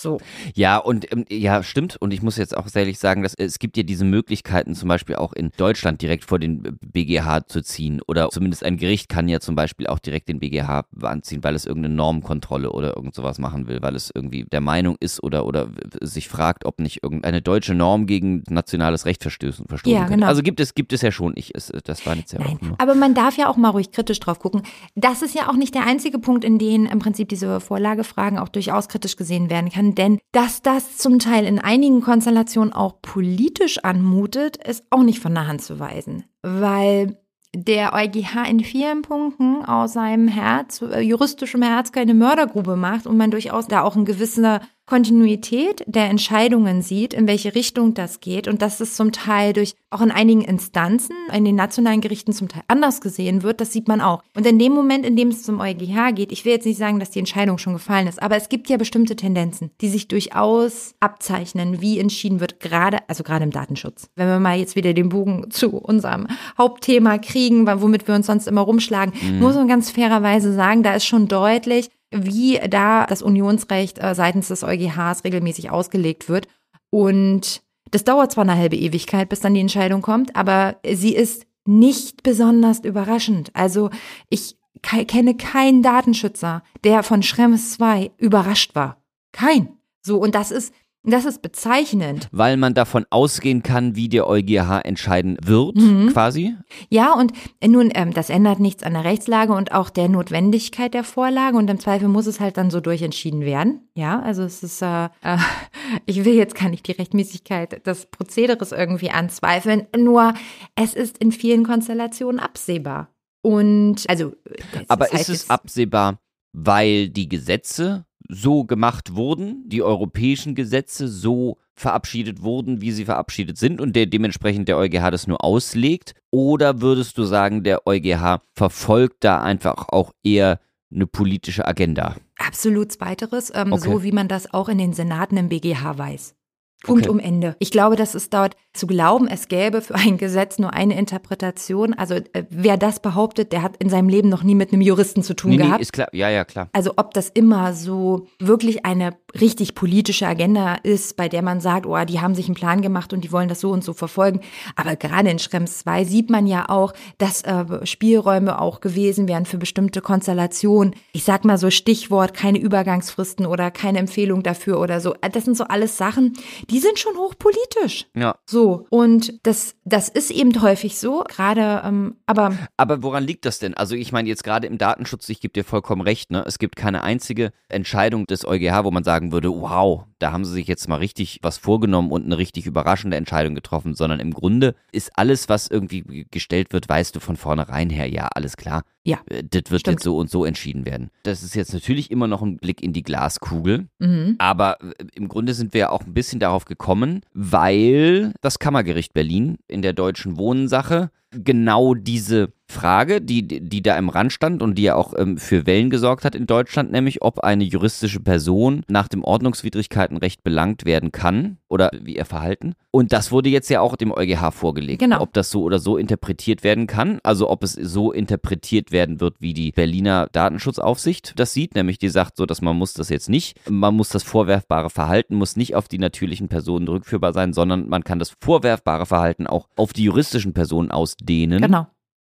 B: So.
A: Ja, und ähm, ja, stimmt. Und ich muss jetzt auch ehrlich sagen, dass es gibt ja diese Möglichkeiten, zum Beispiel auch in Deutschland direkt vor den BGH zu ziehen. Oder zumindest ein Gericht kann ja zum Beispiel auch direkt den BGH anziehen, weil es irgendeine Normkontrolle oder irgend sowas machen will, weil es irgendwie der Meinung ist oder, oder sich fragt, ob nicht irgendeine deutsche Norm gegen nationales Recht verstößen, verstoßen
B: Ja, genau.
A: Also gibt es, gibt es ja schon. Ich, es, das war jetzt ja auch
B: Nein,
A: nur.
B: aber man darf ja auch mal ruhig kritisch drauf gucken. Das ist ja auch nicht der einzige Punkt, in dem im Prinzip diese Vorlagefragen auch durchaus kritisch gesehen werden kann. Denn dass das zum Teil in einigen Konstellationen auch politisch anmutet, ist auch nicht von der Hand zu weisen. Weil der EuGH in vielen Punkten aus seinem Herz, äh, juristischem Herz keine Mördergrube macht und man durchaus da auch eine gewisse Kontinuität der Entscheidungen sieht, in welche Richtung das geht und dass es zum Teil durch auch in einigen Instanzen, in den nationalen Gerichten zum Teil anders gesehen wird, das sieht man auch. Und in dem Moment, in dem es zum EuGH geht, ich will jetzt nicht sagen, dass die Entscheidung schon gefallen ist, aber es gibt ja bestimmte Tendenzen, die sich durchaus abzeichnen, wie entschieden wird, gerade, also gerade im Datenschutz. Wenn wir mal jetzt wieder den Bogen zu unserem Hauptthema kriegen, womit wir uns sonst immer rumschlagen, muss man ganz fairerweise sagen, da ist schon deutlich, wie da das Unionsrecht äh, seitens des EuGHs regelmäßig ausgelegt wird. Und das dauert zwar eine halbe Ewigkeit, bis dann die Entscheidung kommt, aber sie ist nicht besonders überraschend. Also ich ke- kenne keinen Datenschützer, der von Schrems 2 überrascht war. Kein. So, und das ist, das ist bezeichnend.
A: Weil man davon ausgehen kann, wie der EuGH entscheiden wird,
B: Mhm.
A: quasi.
B: Ja, und nun, ähm, das ändert nichts an der Rechtslage und auch der Notwendigkeit der Vorlage und im Zweifel muss es halt dann so durchentschieden werden. Ja, also es ist, äh, äh, ich will jetzt gar nicht die Rechtmäßigkeit des Prozederes irgendwie anzweifeln, nur es ist in vielen Konstellationen absehbar. Und, also, das
A: Aber ist es
B: jetzt-
A: absehbar, weil die Gesetze so gemacht wurden, die europäischen Gesetze so verabschiedet wurden, wie sie verabschiedet sind und der dementsprechend der EuGH das nur auslegt? Oder würdest du sagen, der EuGH verfolgt da einfach auch eher eine politische Agenda?
B: Absolut Zweiteres, ähm,
A: Okay.
B: so wie man das auch in den Senaten im BGH weiß. Punkt
A: Okay.
B: um Ende. Ich glaube, das ist dort zu glauben, es gäbe für ein Gesetz nur eine Interpretation. Also äh, wer das behauptet, der hat in seinem Leben noch nie mit einem Juristen zu tun
A: Nee, nee,
B: gehabt.
A: ist klar. Ja, ja, klar.
B: Also ob das immer so wirklich eine richtig politische Agenda ist, bei der man sagt, oh, die haben sich einen Plan gemacht und die wollen das so und so verfolgen. Aber gerade in Schrems 2 sieht man ja auch, dass äh, Spielräume auch gewesen wären für bestimmte Konstellationen. Ich sag mal so Stichwort, keine Übergangsfristen oder keine Empfehlung dafür oder so. Das sind so alles Sachen, die sind schon hochpolitisch.
A: Ja.
B: So, und das, das ist eben häufig so, gerade, ähm, aber
A: Aber woran liegt das denn? Also ich meine jetzt gerade im Datenschutz, ich gebe dir vollkommen recht, ne? Es gibt keine einzige Entscheidung des EuGH, wo man sagen würde, wow, da haben sie sich jetzt mal richtig was vorgenommen und eine richtig überraschende Entscheidung getroffen, sondern im Grunde ist alles, was irgendwie gestellt wird, weißt du von vornherein her, ja, alles klar.
B: Ja,
A: Äh, Das wird
B: stimmt.
A: jetzt so und so entschieden werden. Das ist jetzt natürlich immer noch ein Blick in die Glaskugel,
B: mhm.
A: aber äh, im Grunde sind wir ja auch ein bisschen darauf gekommen, weil das Kammergericht Berlin in der deutschen Wohnensache genau diese Frage, die, die da im Rand stand und die ja auch ähm, für Wellen gesorgt hat in Deutschland, nämlich ob eine juristische Person nach dem Ordnungswidrigkeitenrecht belangt werden kann oder wie ihr Verhalten. Und das wurde jetzt ja auch dem EuGH vorgelegt,
B: Genau.
A: ob das so oder so interpretiert werden kann, also ob es so interpretiert werden wird, wie die Berliner Datenschutzaufsicht das sieht, nämlich die sagt so, dass man muss das jetzt nicht, man muss das vorwerfbare Verhalten muss nicht auf die natürlichen Personen rückführbar sein, sondern man kann das vorwerfbare Verhalten auch auf die juristischen Personen ausdehnen.
B: genau,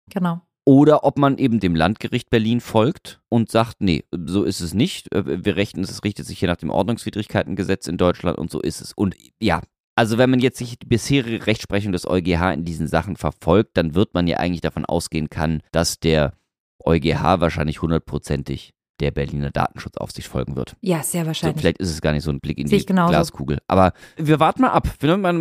B: genau.
A: Oder ob man eben dem Landgericht Berlin folgt und sagt, nee, so ist es nicht. Äh, Wir rechnen, es richtet sich hier nach dem Ordnungswidrigkeitengesetz in Deutschland und so ist es. Und ja, also wenn man jetzt sich die bisherige Rechtsprechung des EuGH in diesen Sachen verfolgt, dann wird man ja eigentlich davon ausgehen kann, dass der EuGH wahrscheinlich hundertprozentig der Berliner Datenschutzaufsicht folgen wird.
B: Ja, sehr
A: So,
B: wahrscheinlich.
A: vielleicht ist es gar nicht so ein Blick in
B: Sehe
A: die. Glaskugel. Aber wir warten mal ab.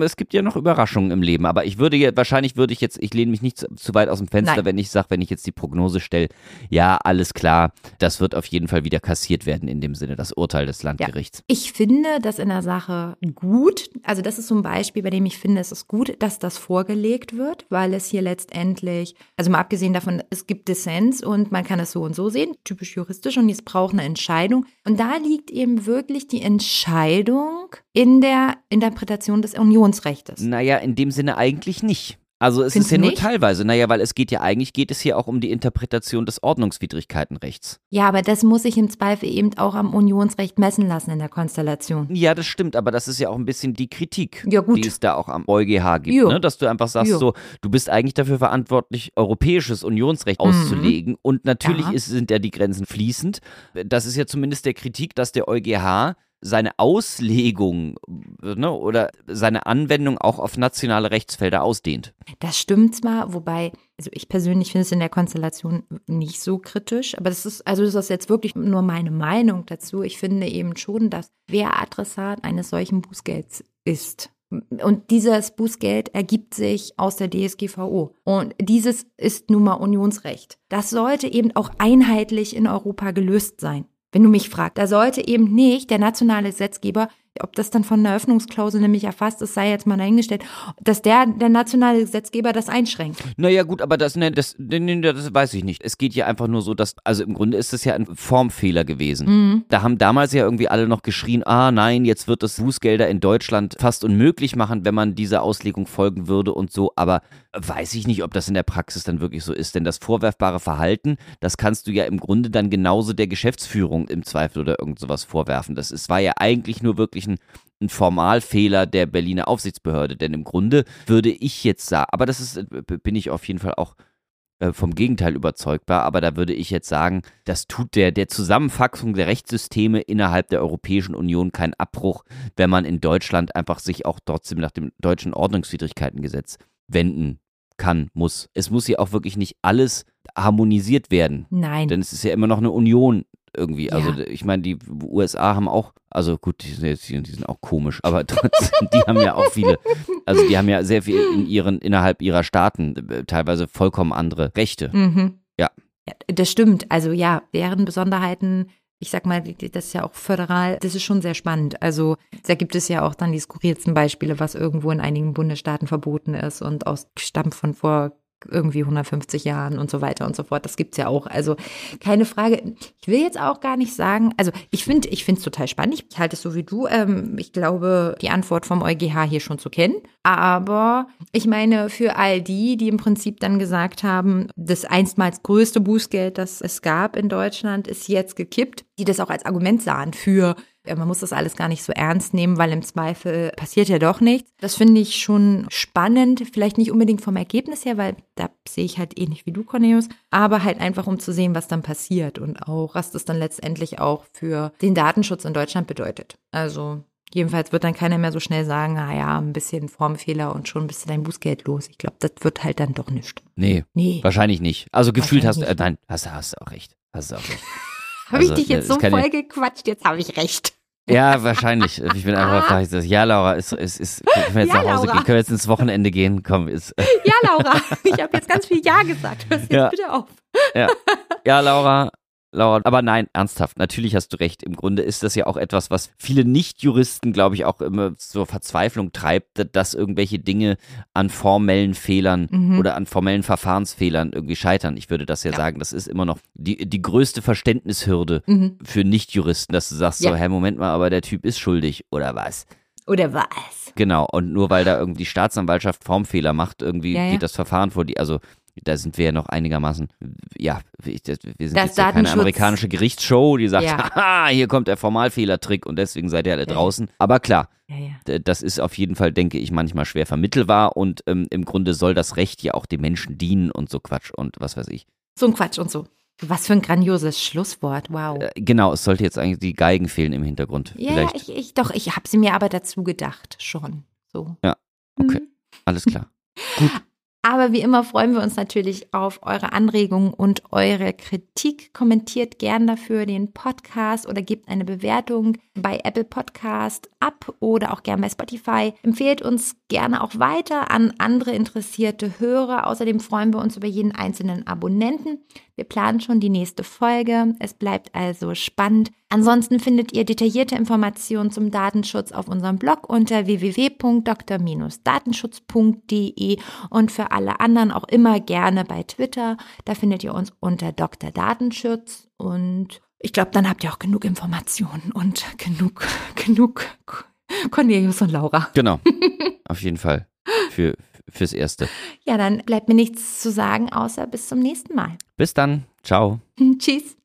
A: Es gibt ja noch Überraschungen im Leben. Aber ich würde jetzt, wahrscheinlich würde ich jetzt, ich lehne mich nicht zu, weit aus dem Fenster,
B: Nein.
A: wenn ich sage, wenn ich jetzt die Prognose stelle, ja, alles klar, das wird auf jeden Fall wieder kassiert werden in dem Sinne, das Urteil des Landgerichts.
B: Ich finde das in der Sache gut. Also das ist so ein Beispiel, bei dem ich finde, es ist gut, dass das vorgelegt wird, weil es hier letztendlich, also mal abgesehen davon, es gibt Dissens und man kann es so und so sehen, typisch juristisch und es braucht eine Entscheidung. Und da liegt eben wirklich die Entscheidung in der Interpretation des Unionsrechtes.
A: Naja, in dem Sinne eigentlich nicht. Also es
B: Findest
A: ist ja nur
B: nicht?
A: teilweise. Naja, weil es geht ja eigentlich, geht es hier auch um die Interpretation des Ordnungswidrigkeitenrechts.
B: Ja, aber das muss sich im Zweifel eben auch am Unionsrecht messen lassen in der Konstellation.
A: Ja, das stimmt, aber das ist ja auch ein bisschen die Kritik,
B: Ja,
A: die es da auch am EuGH gibt, ne? dass du einfach sagst,
B: Jo.
A: so, du bist eigentlich dafür verantwortlich, europäisches Unionsrecht auszulegen und natürlich
B: Mhm. Ja.
A: ist, sind ja die Grenzen fließend. Das ist ja zumindest der Kritik, dass der EuGH seine Auslegung ne, oder seine Anwendung auch auf nationale Rechtsfelder ausdehnt.
B: Das stimmt zwar, wobei, also ich persönlich finde es in der Konstellation nicht so kritisch, aber das ist, also das ist jetzt wirklich nur meine Meinung dazu. Ich finde eben schon, dass wer Adressat eines solchen Bußgelds ist. Und dieses Bußgeld ergibt sich aus der DSGVO. Und dieses ist nun mal Unionsrecht. Das sollte eben auch einheitlich in Europa gelöst sein. Wenn du mich fragst, da sollte eben nicht der nationale Gesetzgeber, ob das dann von einer Öffnungsklausel nämlich erfasst ist, sei jetzt mal dahingestellt, dass der, der nationale Gesetzgeber das einschränkt.
A: Naja, gut, aber das, ne, das, ne, ne, das weiß ich nicht. Es geht hier einfach nur so, dass, also im Grunde ist es ja ein Formfehler gewesen.
B: Mhm.
A: Da haben damals ja irgendwie alle noch geschrien, ah nein, jetzt wird es Bußgelder in Deutschland fast unmöglich machen, wenn man dieser Auslegung folgen würde und so. Aber weiß ich nicht, ob das in der Praxis dann wirklich so ist. Denn das vorwerfbare Verhalten, das kannst du ja im Grunde dann genauso der Geschäftsführung im Zweifel oder irgend sowas vorwerfen. Das ist, war ja eigentlich nur wirklich ein, ein Formalfehler der Berliner Aufsichtsbehörde. Denn im Grunde würde ich jetzt sagen, aber das ist, äh, bin ich auf jeden Fall auch äh, vom Gegenteil überzeugbar, aber da würde ich jetzt sagen, das tut der, der Zusammenfassung der Rechtssysteme innerhalb der Europäischen Union keinen Abbruch, wenn man in Deutschland einfach sich auch trotzdem nach dem deutschen Ordnungswidrigkeitengesetz wenden kann, muss. Es muss ja auch wirklich nicht alles harmonisiert werden,
B: Nein.
A: denn es ist ja immer noch eine Union irgendwie. Also
B: Ja.
A: ich meine, die USA haben auch, also gut, die sind, jetzt, die sind auch komisch, aber trotzdem, die haben ja auch viele, also die haben ja sehr viel in ihren, innerhalb ihrer Staaten äh, teilweise vollkommen andere Rechte.
B: Mhm.
A: Ja.
B: Das stimmt. Also ja, deren Besonderheiten, ich sag mal, das ist ja auch föderal, das ist schon sehr spannend. Also da gibt es ja auch dann die skurrilsten Beispiele, was irgendwo in einigen Bundesstaaten verboten ist und aus stammt von vor irgendwie 150 Jahren und so weiter und so fort. Das gibt's ja auch. Also keine Frage. Ich will jetzt auch gar nicht sagen, also ich finde ich es total spannend. Ich halte es so wie du. Ähm, ich glaube, die Antwort vom EuGH hier schon zu kennen. Aber ich meine, für all die, die im Prinzip dann gesagt haben, das einstmals größte Bußgeld, das es gab in Deutschland, ist jetzt gekippt, die das auch als Argument sahen für man muss das alles gar nicht so ernst nehmen, weil im Zweifel passiert ja doch nichts. Das finde ich schon spannend, vielleicht nicht unbedingt vom Ergebnis her, weil da sehe ich halt ähnlich wie du, Cornelius, aber halt einfach um zu sehen, was dann passiert und auch, was das dann letztendlich auch für den Datenschutz in Deutschland bedeutet. Also jedenfalls wird dann keiner mehr so schnell sagen, naja, ein bisschen Formfehler und schon bist du dein Bußgeld los. Ich glaube, das wird halt dann doch nicht.
A: Nee,
B: Nee.
A: wahrscheinlich nicht. Also gefühlt hast du, äh, nein, hast, hast du auch recht. Hast du auch recht.
B: Habe ich
A: Also,
B: dich jetzt
A: das
B: so voll gequatscht, jetzt habe ich recht.
A: Ja, wahrscheinlich. Ich bin einfach vielleicht so, ja, Laura, ist, ist, ist, können wir jetzt
B: Ja,
A: nach Hause
B: Laura.
A: gehen, können wir jetzt ins Wochenende gehen? Komm, ist,
B: Ja, Laura, ich habe jetzt ganz viel Ja gesagt. Hör jetzt
A: Ja.
B: bitte auf.
A: ja. ja, Laura, Laura, aber nein, ernsthaft, natürlich hast du recht. Im Grunde ist das ja auch etwas, was viele Nicht-Juristen, glaube ich, auch immer zur Verzweiflung treibt, dass irgendwelche Dinge an formellen Fehlern
B: Mhm.
A: oder an formellen Verfahrensfehlern irgendwie scheitern. Ich würde das ja,
B: Ja.
A: sagen, das ist immer noch die, die größte Verständnishürde
B: Mhm.
A: für Nicht-Juristen, dass du sagst,
B: Ja.
A: so, hey, Moment mal, aber der Typ ist schuldig oder was?
B: Oder was?
A: Genau, und nur weil da irgendwie die Staatsanwaltschaft Formfehler macht, irgendwie
B: Ja,
A: geht das Verfahren vor die, also da sind wir ja noch einigermaßen, ja, wir sind
B: Das
A: jetzt ja keine amerikanische Gerichtsshow, die sagt,
B: Ja.
A: haha, hier kommt der Formalfehlertrick und deswegen seid ihr alle
B: Ja,
A: draußen. Aber klar,
B: Ja,
A: das ist auf jeden Fall, denke ich, manchmal schwer vermittelbar und ähm, im Grunde soll das Recht ja auch den Menschen dienen und so Quatsch und was weiß ich.
B: So ein Quatsch und so. Was für ein grandioses Schlusswort. Wow.
A: Äh, genau, es sollte jetzt eigentlich, die Geigen fehlen im Hintergrund.
B: ja,
A: Vielleicht,
B: ich, ich doch, ich habe sie mir aber dazu gedacht schon. So.
A: Ja, okay.
B: Mhm.
A: alles klar. Gut.
B: Aber wie immer freuen wir uns natürlich auf eure Anregungen und eure Kritik. Kommentiert gern dafür den Podcast oder gebt eine Bewertung bei Apple Podcast ab oder auch gern bei Spotify. Empfehlt uns gerne auch weiter an andere interessierte Hörer. Außerdem freuen wir uns über jeden einzelnen Abonnenten. Wir planen schon die nächste Folge. Es bleibt also spannend. Ansonsten findet ihr detaillierte Informationen zum Datenschutz auf unserem Blog unter www.dr-datenschutz.de und für alle anderen auch immer gerne bei Twitter. Da findet ihr uns unter Dr. Datenschutz und ich glaube, dann habt ihr auch genug Informationen und genug, genug Cornelius und Laura.
A: Genau. Auf jeden Fall. Für, fürs Erste.
B: Ja, dann bleibt mir nichts zu sagen, außer bis zum nächsten Mal.
A: Bis dann. Ciao.
B: Tschüss.